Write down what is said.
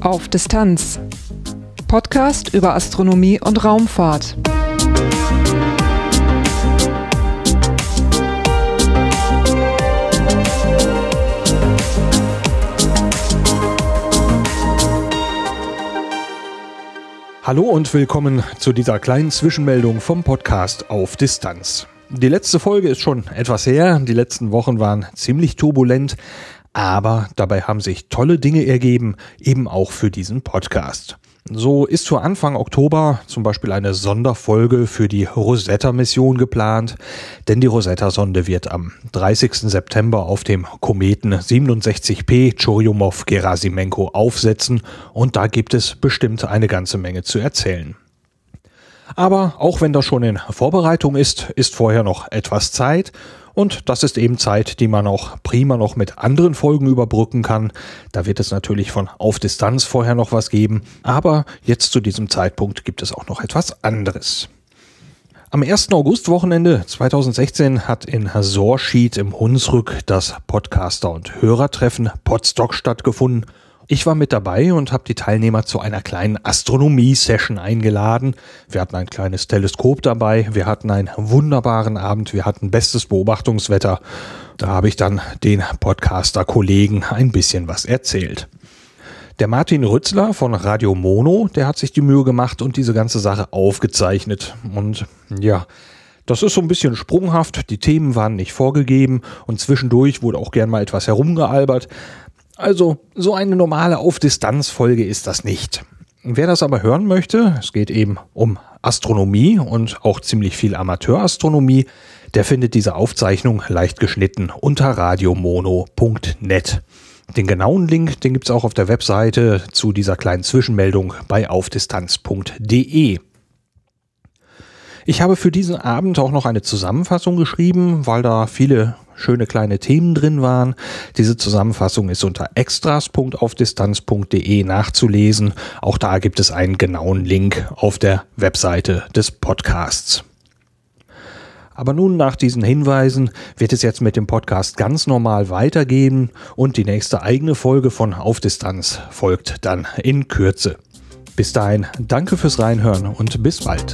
Auf Distanz. Podcast über Astronomie und Raumfahrt. Hallo und willkommen zu dieser kleinen Zwischenmeldung vom Podcast auf Distanz. Die letzte Folge ist schon etwas her, die letzten Wochen waren ziemlich turbulent, aber dabei haben sich tolle Dinge ergeben, eben auch für diesen Podcast. So ist für Anfang Oktober zum Beispiel eine Sonderfolge für die Rosetta-Mission geplant, denn die Rosetta-Sonde wird am 30. September auf dem Kometen 67P Churyumov-Gerasimenko aufsetzen und da gibt es bestimmt eine ganze Menge zu erzählen. Aber auch wenn das schon in Vorbereitung ist, ist vorher noch etwas Zeit und das ist eben Zeit, die man auch prima noch mit anderen Folgen überbrücken kann. Da wird es natürlich von Auf Distanz vorher noch was geben. Aber jetzt zu diesem Zeitpunkt gibt es auch noch etwas anderes. Am 1. August-Wochenende 2016 hat in Sorschied im Hunsrück das Podcaster- und Hörertreffen Podstock stattgefunden. Ich war mit dabei und habe die Teilnehmer zu einer kleinen Astronomie-Session eingeladen. Wir hatten ein kleines Teleskop dabei, wir hatten einen wunderbaren Abend, wir hatten bestes Beobachtungswetter. Da habe ich dann den Podcaster-Kollegen ein bisschen was erzählt. Der Martin Rützler von Radio Mono, der hat sich die Mühe gemacht und diese ganze Sache aufgezeichnet. Und ja, das ist so ein bisschen sprunghaft, die Themen waren nicht vorgegeben und zwischendurch wurde auch gern mal etwas herumgealbert. Also so eine normale Auf-Distanz-Folge ist das nicht. Wer das aber hören möchte, es geht eben um Astronomie und auch ziemlich viel Amateurastronomie, der findet diese Aufzeichnung leicht geschnitten unter radiomono.net. Den genauen Link, den gibt's auch auf der Webseite zu dieser kleinen Zwischenmeldung bei aufdistanz.de. Ich habe für diesen Abend auch noch eine Zusammenfassung geschrieben, weil da viele schöne kleine Themen drin waren. Diese Zusammenfassung ist unter extras.aufdistanz.de nachzulesen. Auch da gibt es einen genauen Link auf der Webseite des Podcasts. Aber nun nach diesen Hinweisen wird es jetzt mit dem Podcast ganz normal weitergehen und die nächste eigene Folge von Auf Distanz folgt dann in Kürze. Bis dahin, danke fürs Reinhören und bis bald.